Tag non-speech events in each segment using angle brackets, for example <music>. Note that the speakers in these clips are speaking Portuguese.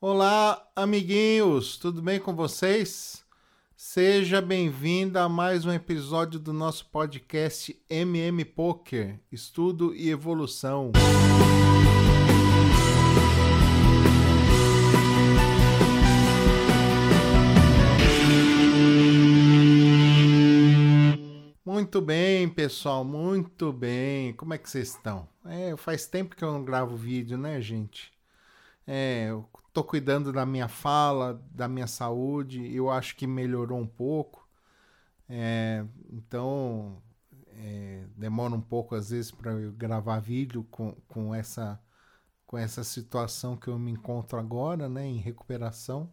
Olá, amiguinhos, tudo bem com vocês? Seja bem-vindo a mais um episódio do nosso podcast MM Poker Estudo e Evolução. Muito bem, pessoal, muito bem. Como é que vocês estão? É, faz tempo que eu não gravo vídeo, né, gente? É, eu tô cuidando da minha fala, da minha saúde. Eu acho que melhorou um pouco. É, então, é, demora um pouco às vezes para eu gravar vídeo com, com, essa, com essa situação que eu me encontro agora, né, em recuperação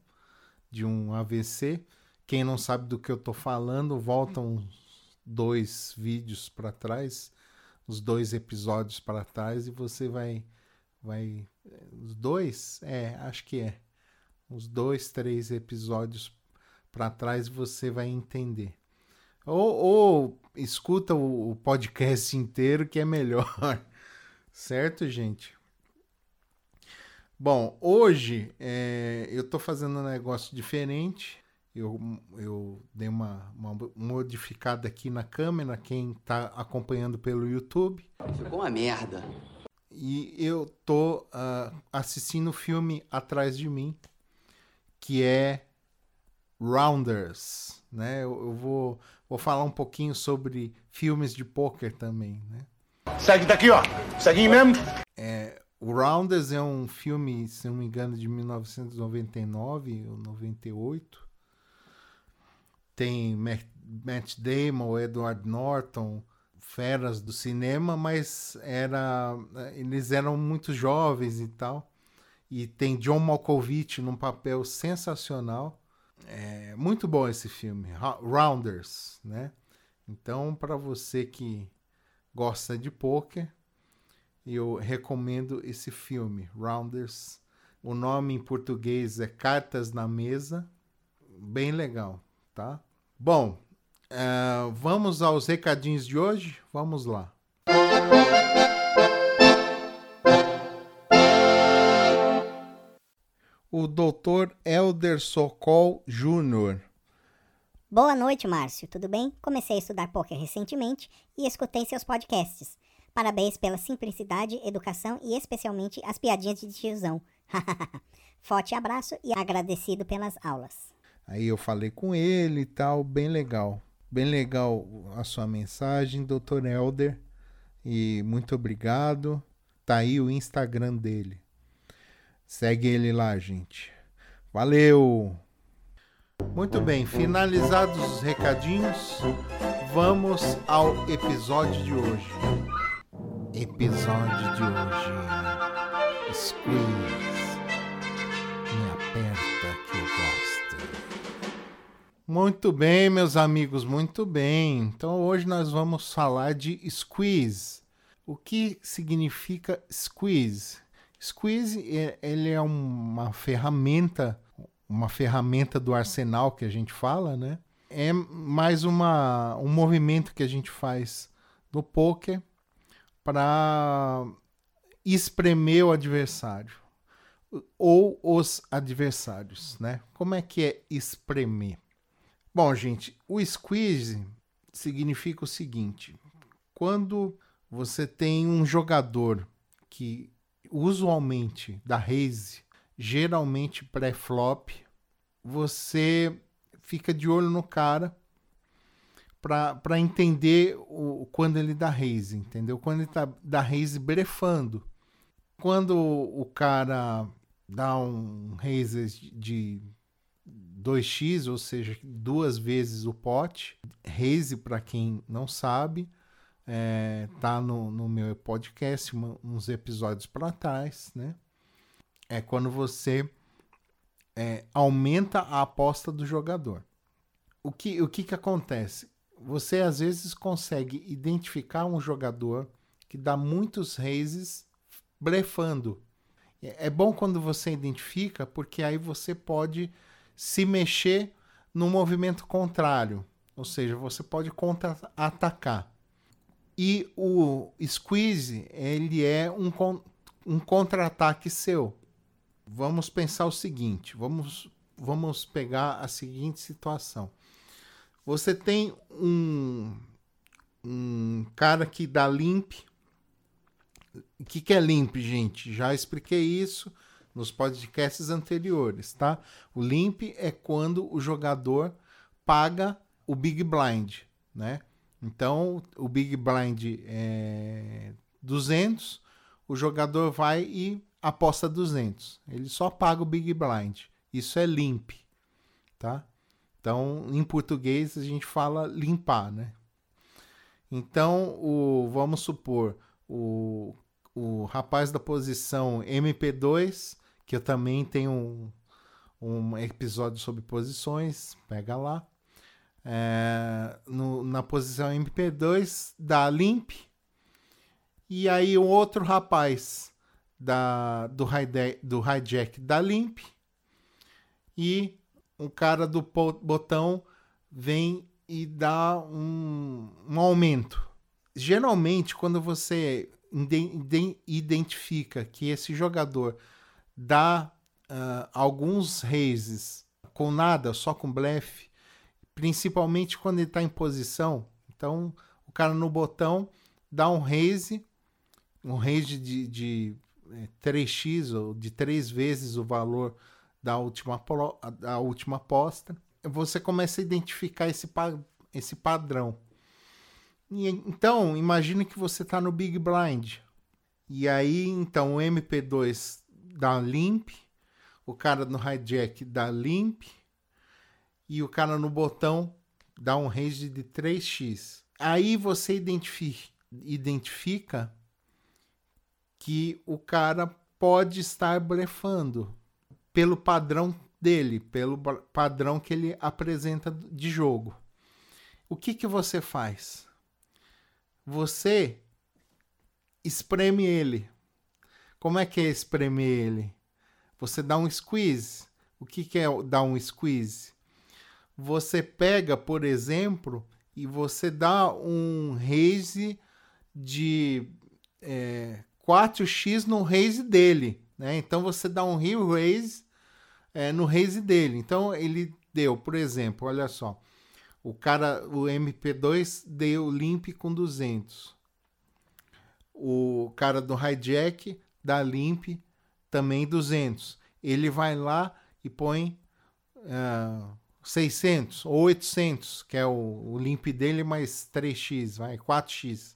de um AVC. Quem não sabe do que eu tô falando, volta uns dois vídeos para trás, os dois episódios para trás e você vai vai os dois, é, acho que é. Os dois, três episódios para trás você vai entender. Ou, ou escuta o, o, podcast inteiro que é melhor. <laughs> certo, gente? Bom, hoje é, eu estou fazendo um negócio diferente. Eu, eu dei uma, uma modificada aqui na câmera, quem está acompanhando pelo YouTube. Ficou uma merda e eu tô uh, assistindo o filme atrás de mim, que é Rounders, né? Eu, eu, vou, vou falar um pouquinho sobre filmes de poker também, né? Segue daqui, ó. Segue mesmo. É, o Rounders é um filme, se não me engano, de 1999 ou 98. Tem Matt Damon, Edward Norton, feras do cinema, mas era eles eram muito jovens e tal. E tem John Malkovich num papel sensacional. É muito bom esse filme, Rounders, né? Então, para você que gosta de poker, eu recomendo esse filme, Rounders. O nome em português é Cartas na Mesa. Bem legal, tá? Bom, Uh, vamos aos recadinhos de hoje? Vamos lá. O doutor Elder Sokol Júnior. Boa noite, Márcio. Tudo bem? Comecei a estudar poker recentemente e escutei seus podcasts. Parabéns pela simplicidade, educação e especialmente as piadinhas de tiozão. <laughs> Forte abraço e agradecido pelas aulas. Aí eu falei com ele e tal, bem legal. Bem legal a sua mensagem, Dr. Elder. E muito obrigado. Tá aí o Instagram dele. Segue ele lá, gente. Valeu! Muito bem, finalizados os recadinhos, vamos ao episódio de hoje. Episódio de hoje. Squeeze. Muito bem, meus amigos, muito bem. Então hoje nós vamos falar de squeeze. O que significa squeeze? Squeeze é, ele é uma ferramenta, uma ferramenta do arsenal que a gente fala, né? É mais uma, um movimento que a gente faz no poker para espremer o adversário ou os adversários, né? Como é que é espremer? Bom, gente, o squeeze significa o seguinte: quando você tem um jogador que usualmente da raise, geralmente pré-flop, você fica de olho no cara para entender o, quando ele dá raise, entendeu? Quando ele tá da raise brefando. Quando o cara dá um raise de 2x, ou seja, duas vezes o pote. Raise, para quem não sabe, é, tá no, no meu podcast, uma, uns episódios para trás, né? É quando você é, aumenta a aposta do jogador. O que, o que, que acontece? Você às vezes consegue identificar um jogador que dá muitos raises blefando. É, é bom quando você identifica, porque aí você pode se mexer no movimento contrário, ou seja, você pode contra-atacar. E o squeeze, ele é um, um contra-ataque seu. vamos pensar o seguinte, vamos, vamos pegar a seguinte situação. Você tem um, um cara que dá limp. O que, que é limp, gente? Já expliquei isso nos podcasts anteriores, tá? O limp é quando o jogador paga o Big Blind, né? Então, o Big Blind é 200, o jogador vai e aposta 200. Ele só paga o Big Blind. Isso é limp, tá? Então, em português a gente fala limpar, né? Então, o, vamos supor, o, o rapaz da posição MP2, que eu também tenho um, um episódio sobre posições, pega lá. É, no, na posição MP2 dá limp. E aí o outro rapaz da, do, high do hijack dá limp. E um cara do botão vem e dá um, um aumento. Geralmente, quando você identifica que esse jogador dá uh, alguns raises com nada, só com blefe, principalmente quando ele está em posição. Então, o cara no botão dá um raise, um raise de, de, de 3x ou de 3 vezes o valor da última, da última aposta, você começa a identificar esse, esse padrão. E, então, imagine que você está no Big Blind. E aí, então, o MP2 dá limp, o cara no hijack dá limp, e o cara no botão dá um range de 3x. Aí você identifica, identifica que o cara pode estar blefando pelo padrão dele, pelo padrão que ele apresenta de jogo. O que, que você faz? Você espreme ele. Como é que é espremer ele? Você dá um squeeze. O que, que é dar um squeeze? Você pega, por exemplo, e você dá um raise de é, 4x no raise dele. Né? Então você dá um re-raise é, no raise dele. Então ele deu, por exemplo, olha só, o cara, o MP2 deu limp com 200. O cara do hijack dá limp também 200. Ele vai lá e põe uh, 600 ou 800, que é o, o limp dele mais 3x, vai 4x.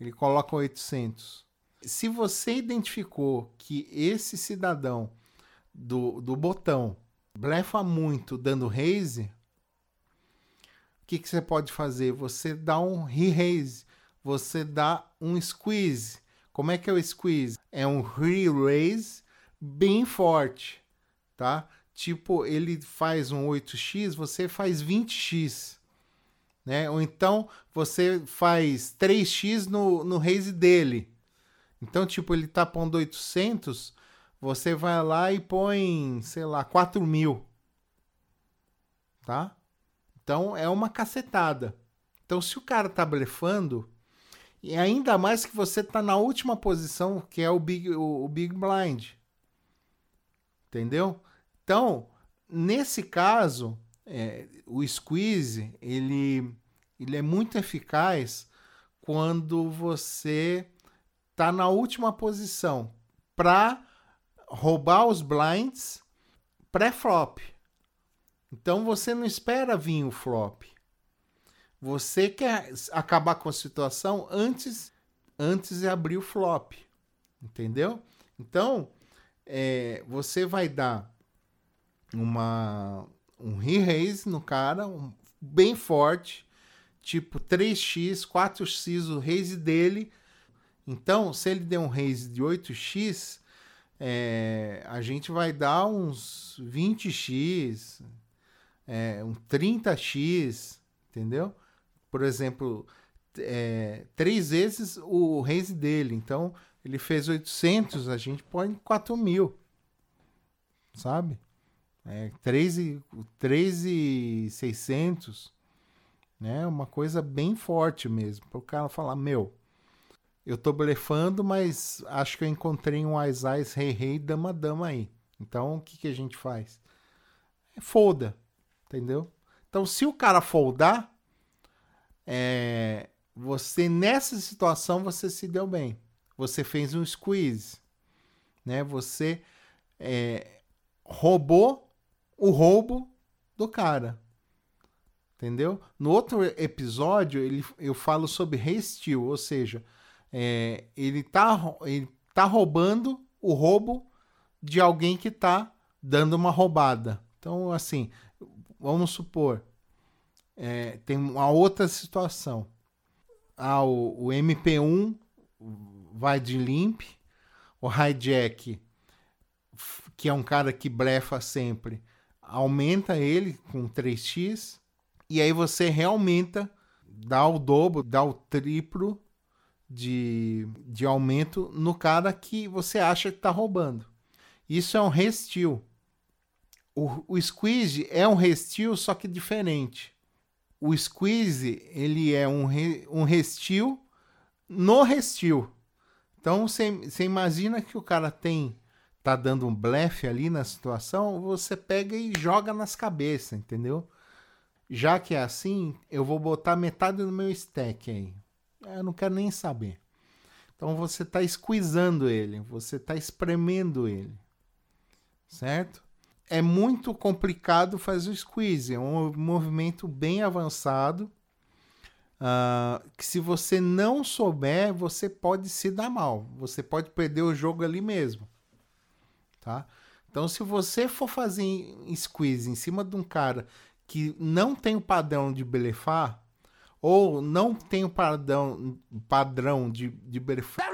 Ele coloca 800. Se você identificou que esse cidadão do, do botão blefa muito dando raise, o que, que você pode fazer? Você dá um re-raise, você dá um squeeze. Como é que é o squeeze? É um re-raise bem forte, tá? Tipo, ele faz um 8x, você faz 20x. Né? Ou então você faz 3x no, no raise dele. Então, tipo, ele tá pondo 800, você vai lá e põe, sei lá, 4 mil. Tá? Então é uma cacetada. Então, se o cara tá blefando, e ainda mais que você tá na última posição, que é o Big, o, o big Blind. Entendeu? Então, nesse caso, é, o squeeze ele, ele é muito eficaz quando você tá na última posição para roubar os blinds pré-flop. Então você não espera vir o flop. Você quer acabar com a situação antes antes de abrir o flop. Entendeu? Então, é, você vai dar uma um re-raise no cara, um, bem forte, tipo 3x, 4x o raise dele. Então, se ele der um raise de 8x, é, a gente vai dar uns 20x, é, um 30x, entendeu? Por exemplo, é, três vezes o raise dele. Então, ele fez 800, a gente põe 4 mil, sabe? É, 3,600, né? Uma coisa bem forte mesmo. Para o cara falar, meu, eu tô blefando, mas acho que eu encontrei um Ais Ais Rei Rei Dama Dama aí. Então, o que, que a gente faz? É folda, entendeu? Então, se o cara foldar, é, você nessa situação você se deu bem. Você fez um squeeze, né? Você é, roubou o roubo do cara. Entendeu? No outro episódio, ele, eu falo sobre resteel, ou seja, é, ele, tá, ele tá roubando o roubo de alguém que tá dando uma roubada. Então, assim, vamos supor, é, tem uma outra situação. Ah, o, o MP1 vai de limp, o hijack, que é um cara que blefa sempre, aumenta ele com 3x, e aí você realmente dá o dobro, dá o triplo de, de aumento no cara que você acha que está roubando. Isso é um resteel. O, o squeeze é um resteel, só que diferente. O squeeze ele é um, re, um resteel no resteel. Então você imagina que o cara tem tá dando um blefe ali na situação, você pega e joga nas cabeças, entendeu? Já que é assim, eu vou botar metade do meu stack aí. Eu não quero nem saber. Então você está squeezando ele, você está espremendo ele. Certo? É muito complicado fazer o squeeze, é um movimento bem avançado. Uh, que se você não souber, você pode se dar mal. Você pode perder o jogo ali mesmo. Tá? Então, se você for fazer squeeze em cima de um cara que não tem o padrão de blefar, ou não tem o padrão, padrão de, de blefar,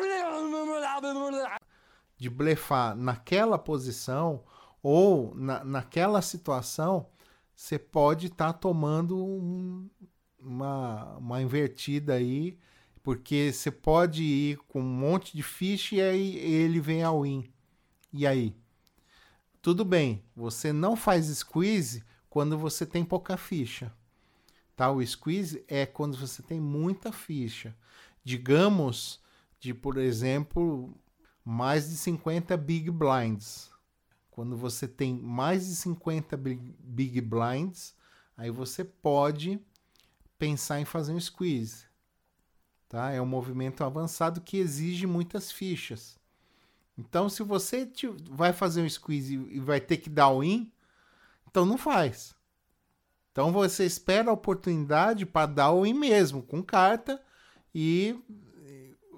de blefar naquela posição ou na, naquela situação, você pode estar tá tomando um, uma, uma invertida aí, porque você pode ir com um monte de ficha e aí ele vem ao win. E aí? Tudo bem, você não faz squeeze quando você tem pouca ficha. Tá? O squeeze é quando você tem muita ficha. Digamos de, por exemplo, mais de 50 big blinds. Quando você tem mais de 50 big, blinds, aí você pode pensar em fazer um squeeze. Tá? É um movimento avançado que exige muitas fichas. Então, se você vai fazer um squeeze e vai ter que dar o in, então não faz. Então você espera a oportunidade para dar o in mesmo, com carta e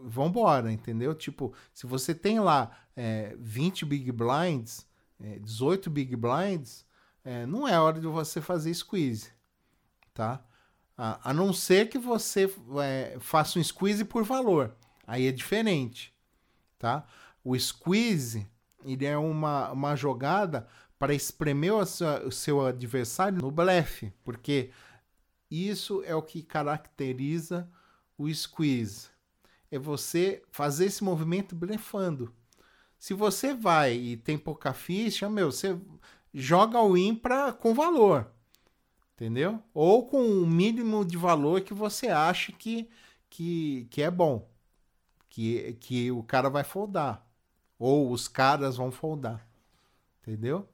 vambora, entendeu? Tipo, se você tem lá é, 20 big blinds, é, 18 big blinds, é, não é hora de você fazer squeeze, tá? A, a não ser que você é, faça um squeeze por valor, aí é diferente, tá? O squeeze, ele é uma, uma jogada para espremer o seu, o seu adversário no blefe, porque isso é o que caracteriza o squeeze. É você fazer esse movimento blefando. Se você vai e tem pouca ficha, meu, você joga o pra, com valor. Entendeu? Ou com o mínimo de valor que você acha que, que, que é bom. Que, que o cara vai foldar. Ou os caras vão foldar. Entendeu?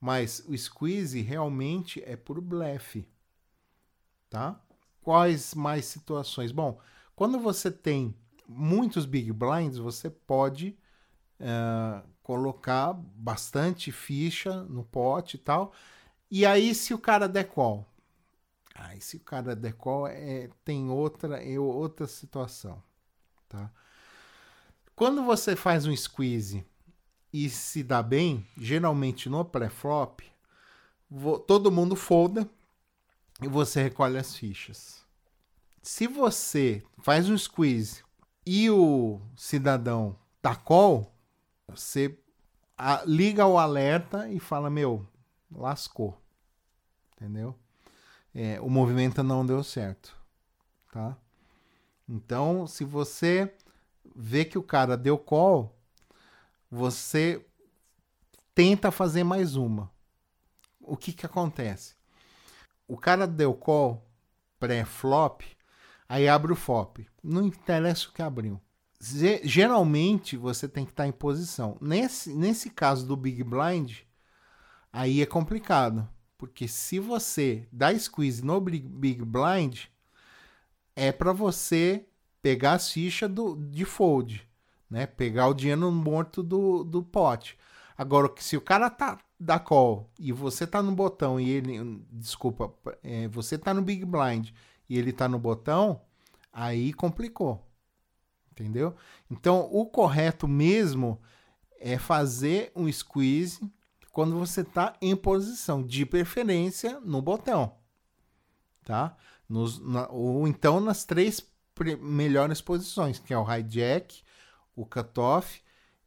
Mas o squeeze realmente é por blefe, tá? Quais mais situações? Bom, quando você tem muitos big blinds, você pode uh, colocar bastante ficha no pote e tal. E aí, se o cara der call, aí se o cara der call, é, tem outra, é outra situação, tá? Quando você faz um squeeze e se dá bem, geralmente no pré-flop, todo mundo folda e você recolhe as fichas. Se você faz um squeeze e o cidadão tá call, você liga o alerta e fala: Meu, lascou. Entendeu? É, o movimento não deu certo. Tá? Então, se você vê que o cara deu call, você tenta fazer mais uma. O que que acontece? O cara deu call pré-flop, aí abre o FOP. Não interessa o que abriu. Geralmente você tem que estar em posição. Nesse, nesse caso do Big Blind, aí é complicado. Porque se você dá squeeze no Big Blind, é para você pegar a ficha do, de fold, né? Pegar o dinheiro morto do, do pote. Agora, se o cara tá da call e você tá no botão e ele. Desculpa, é, você tá no Big Blind e ele tá no botão, aí complicou. Entendeu? Então, o correto mesmo é fazer um squeeze quando você está em posição, de preferência no botão, tá? Nos, na, ou então nas três melhores posições, que é o hijack, o cutoff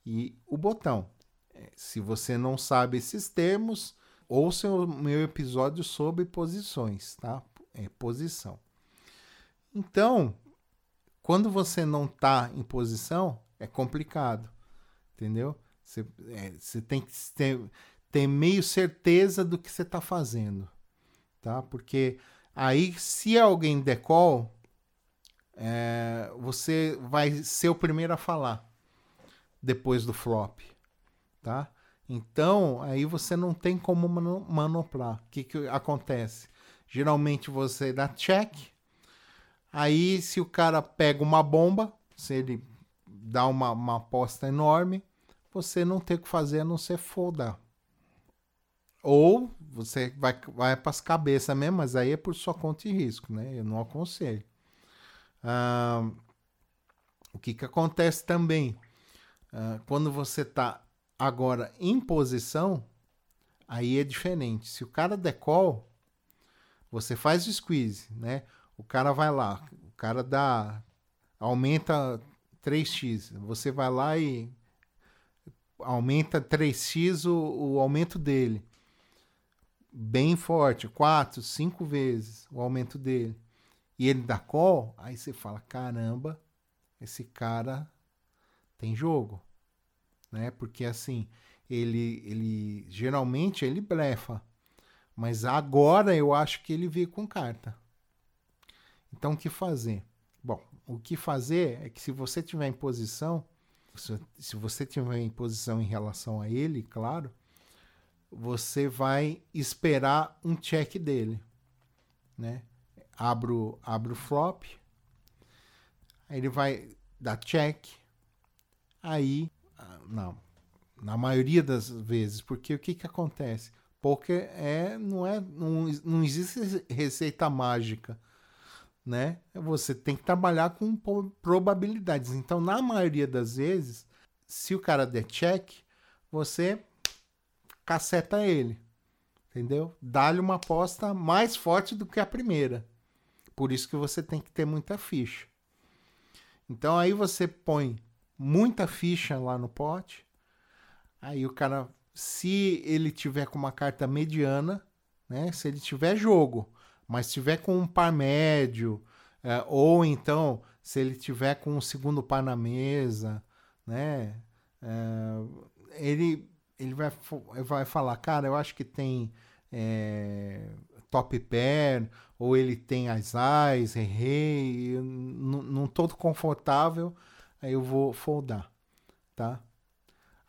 e o botão. É, se você não sabe esses termos, ouça o meu episódio sobre posições, tá? É posição. Então, quando você não está em posição, é complicado, entendeu? Você, é, você tem que ter, ter meio certeza do que você está fazendo, tá? Porque aí, se alguém decol, é, você vai ser o primeiro a falar depois do flop, tá? Então, aí você não tem como manoplar. O que, que acontece? Geralmente você dá check, aí se o cara pega uma bomba, se ele dá uma, uma aposta enorme, você não tem o que fazer a não ser foldar. Ou você vai, vai para as cabeças mesmo, mas aí é por sua conta e risco, né? Eu não aconselho. Ah, o que, que acontece também? Ah, quando você está agora em posição, aí é diferente. Se o cara decol, você faz o squeeze, né? O cara vai lá, o cara dá aumenta 3x, você vai lá e aumenta 3x o, o aumento dele bem forte, quatro, cinco vezes o aumento dele, e ele dá call, aí você fala: caramba, esse cara tem jogo, né? Porque assim, ele, ele geralmente ele blefa, mas agora eu acho que ele veio com carta. Então o que fazer? Bom, o que fazer é que se você tiver em posição, se você tiver em posição em relação a ele, claro, você vai esperar um check dele, né? Abro, abro flop, ele vai dar check, aí, ah, não, na maioria das vezes, porque o que que acontece? Poker é, não é, não, não existe receita mágica, né? Você tem que trabalhar com probabilidades. Então, na maioria das vezes, se o cara der check, você caceta ele. Entendeu? Dá-lhe uma aposta mais forte do que a primeira. Por isso que você tem que ter muita ficha. Então aí você põe muita ficha lá no pote. Aí o cara, se ele tiver com uma carta mediana, né? Se ele tiver jogo, mas tiver com um par médio, é, ou então se ele tiver com um segundo par na mesa, né? É, ele ele vai, vai falar, cara, eu acho que tem é, top pair, ou ele tem as eyes, rei, não todo confortável, aí eu vou foldar, tá?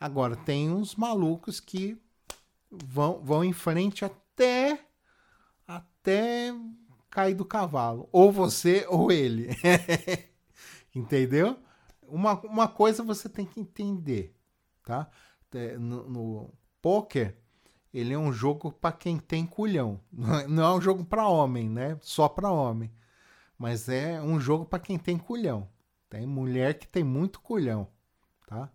Agora, tem uns malucos que vão, vão em frente até até cair do cavalo, ou você ou ele. <laughs> Entendeu? Uma, uma coisa você tem que entender, tá? É, no, no poker, ele é um jogo para quem tem culhão. Não é um jogo para homem, né? Só para homem. Mas é um jogo para quem tem culhão. Tem mulher que tem muito culhão, tá?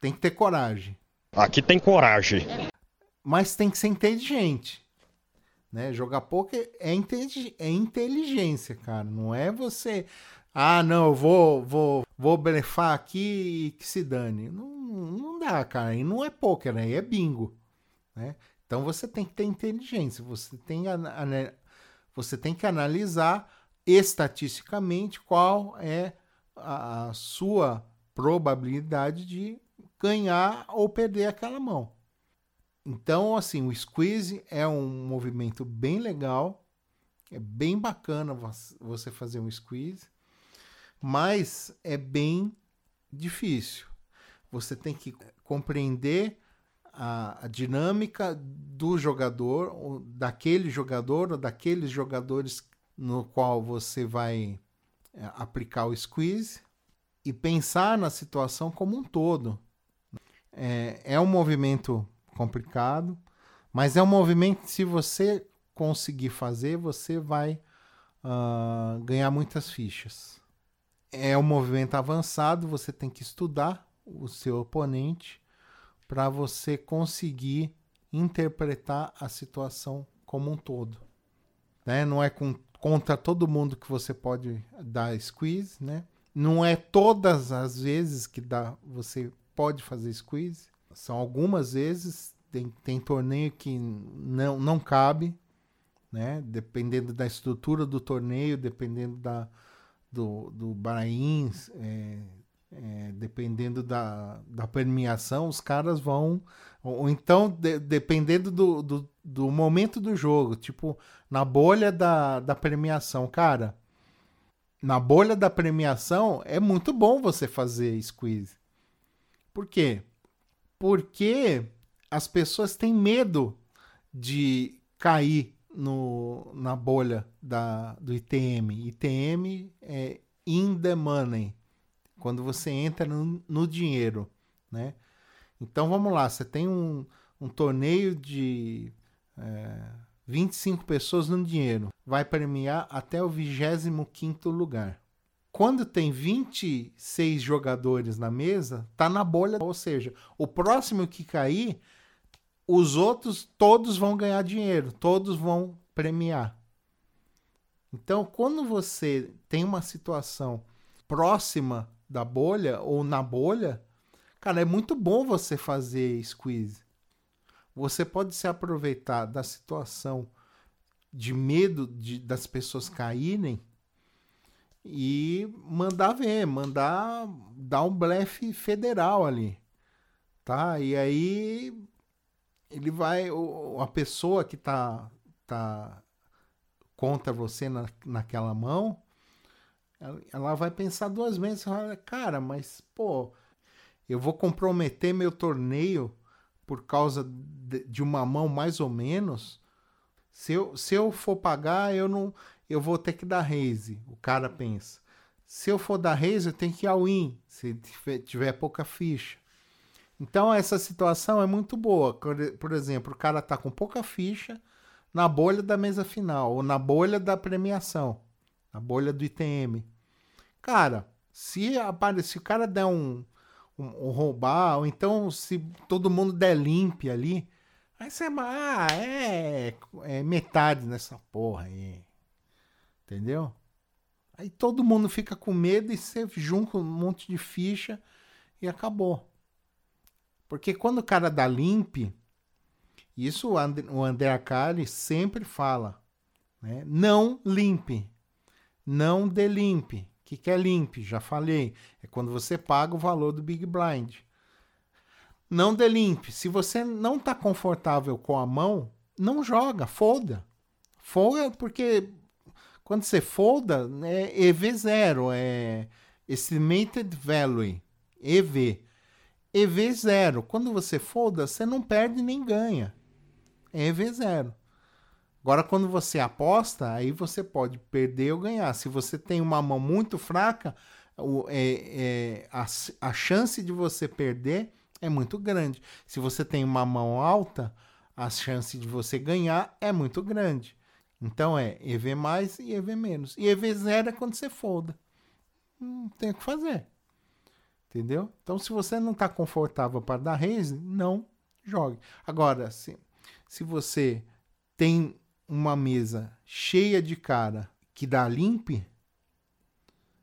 Tem que ter coragem. Aqui tem coragem. Mas tem que ser inteligente. Né? Jogar poker é, é inteligência, cara. Não é você. Ah, não, eu vou, vou, vou blefar aqui e que se dane. Não, não dá, cara. E não é poker, aí é bingo. Né? Então você tem que ter inteligência. Você tem, você tem que analisar estatisticamente qual é a sua probabilidade de ganhar ou perder aquela mão. Então, assim, o squeeze é um movimento bem legal, é bem bacana você fazer um squeeze. Mas é bem difícil. Você tem que compreender a, a dinâmica do jogador, daquele jogador ou daqueles jogadores no qual você vai é, aplicar o squeeze e pensar na situação como um todo. É, é um movimento complicado, mas é um movimento que, se você conseguir fazer, você vai uh, ganhar muitas fichas. É um movimento avançado, você tem que estudar o seu oponente para você conseguir interpretar a situação como um todo. Né? Não é com, contra todo mundo que você pode dar squeeze, né? Não é todas as vezes que dá, você pode fazer squeeze. São algumas vezes, tem, tem torneio que não, não cabe, né? Dependendo da estrutura do torneio, dependendo da, do, do Bahrein, é, é, dependendo da, da premiação, os caras vão. Ou, ou então, de, dependendo do, do, do, momento do jogo, tipo, na bolha da, da premiação, cara. Na bolha da premiação é muito bom você fazer squeeze. Por quê? Porque as pessoas têm medo de cair no, na bolha da, do ITM. ITM é in the money quando você entra no, no dinheiro, né? Então vamos lá, você tem um, um torneio de é, 25 pessoas no dinheiro, vai premiar até o 25 lugar. Quando tem 26 jogadores na mesa, tá na bolha, ou seja, o próximo que cair, os outros todos vão ganhar dinheiro, todos vão premiar. Então, quando você tem uma situação próxima da bolha ou na bolha, cara, é muito bom você fazer squeeze. Você pode se aproveitar da situação de medo de, das pessoas caírem e mandar ver, mandar dar um blefe federal ali, tá? E aí ele vai, a pessoa que tá, tá contra você na, naquela mão, ela vai pensar duas vezes. Cara, mas, pô, eu vou comprometer meu torneio por causa de, de uma mão mais ou menos. Se eu, se eu for pagar, eu não eu vou ter que dar raise. O cara pensa. Se eu for dar raise, eu tenho que ir ao win, se tiver, pouca ficha. Então essa situação é muito boa. Por exemplo, o cara tá com pouca ficha na bolha da mesa final ou na bolha da premiação, na bolha do ITM. Cara, se aparecer, o cara der um, um, um, roubar, ou então se todo mundo der limpe ali, aí você ah, é, é metade nessa porra aí. Entendeu? Aí todo mundo fica com medo e você junta um monte de ficha e acabou. Porque quando o cara dá limpe, isso o André, o André Acari sempre fala, né? Não limpe, não delimpe que, que é limp? Já falei. É quando você paga o valor do Big Blind. Não dê limp. Se você não está confortável com a mão, não joga, folda. Folda porque quando você folda, é EV0, é Estimated Value, EV. EV0. Quando você folda, você não perde nem ganha. É EV0. Agora, quando você aposta, aí você pode perder ou ganhar. Se você tem uma mão muito fraca, o, é, é, a, a chance de você perder é muito grande. Se você tem uma mão alta, a chance de você ganhar é muito grande. Então é EV mais e EV menos. E EV zero é quando você folda. Não tem o que fazer. Entendeu? Então, se você não está confortável para dar raise, não jogue. Agora, se, se você tem uma mesa cheia de cara que dá limpe,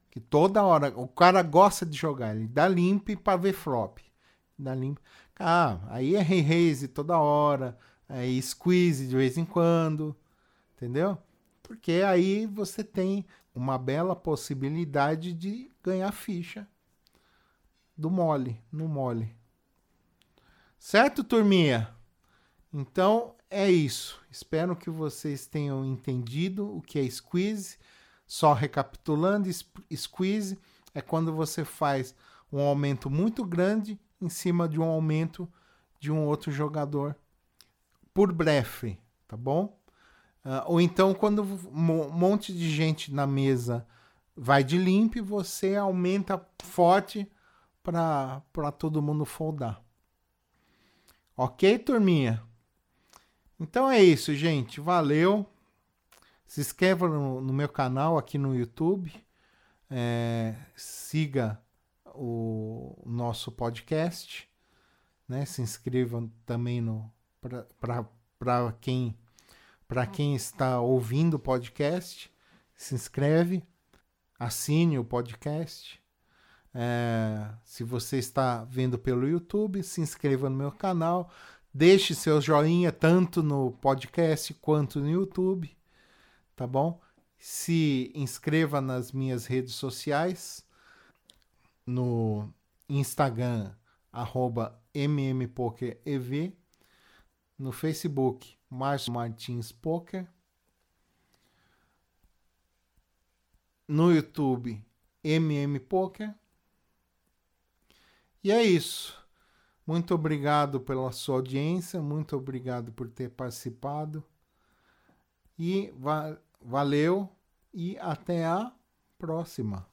que toda hora o cara gosta de jogar, ele dá limpe para ver flop. Dá limpe. Ah, aí é raise toda hora, aí squeeze de vez em quando, entendeu? Porque aí você tem uma bela possibilidade de ganhar ficha do mole, no mole. Certo, turminha? Então, é isso. Espero que vocês tenham entendido o que é squeeze. Só recapitulando, squeeze é quando você faz um aumento muito grande em cima de um aumento de um outro jogador por brefe, tá bom? Uh, ou então, quando um monte de gente na mesa vai de limpo, você aumenta forte para todo mundo foldar. Ok, turminha? Então é isso, gente. Valeu. Se inscreva no, no meu canal aqui no YouTube. É, siga o, o nosso podcast. Né? Se inscreva também no para quem para quem está ouvindo o podcast, se inscreve, assine o podcast. É, se você está vendo pelo YouTube, se inscreva no meu canal, deixe seu joinha tanto no podcast quanto no YouTube, tá bom? Se inscreva nas minhas redes sociais, no Instagram, arroba mmpokerev, no Facebook, Márcio Martins Poker. No YouTube, MM Poker. E é isso. Muito obrigado pela sua audiência, muito obrigado por ter participado. E va valeu e até a próxima.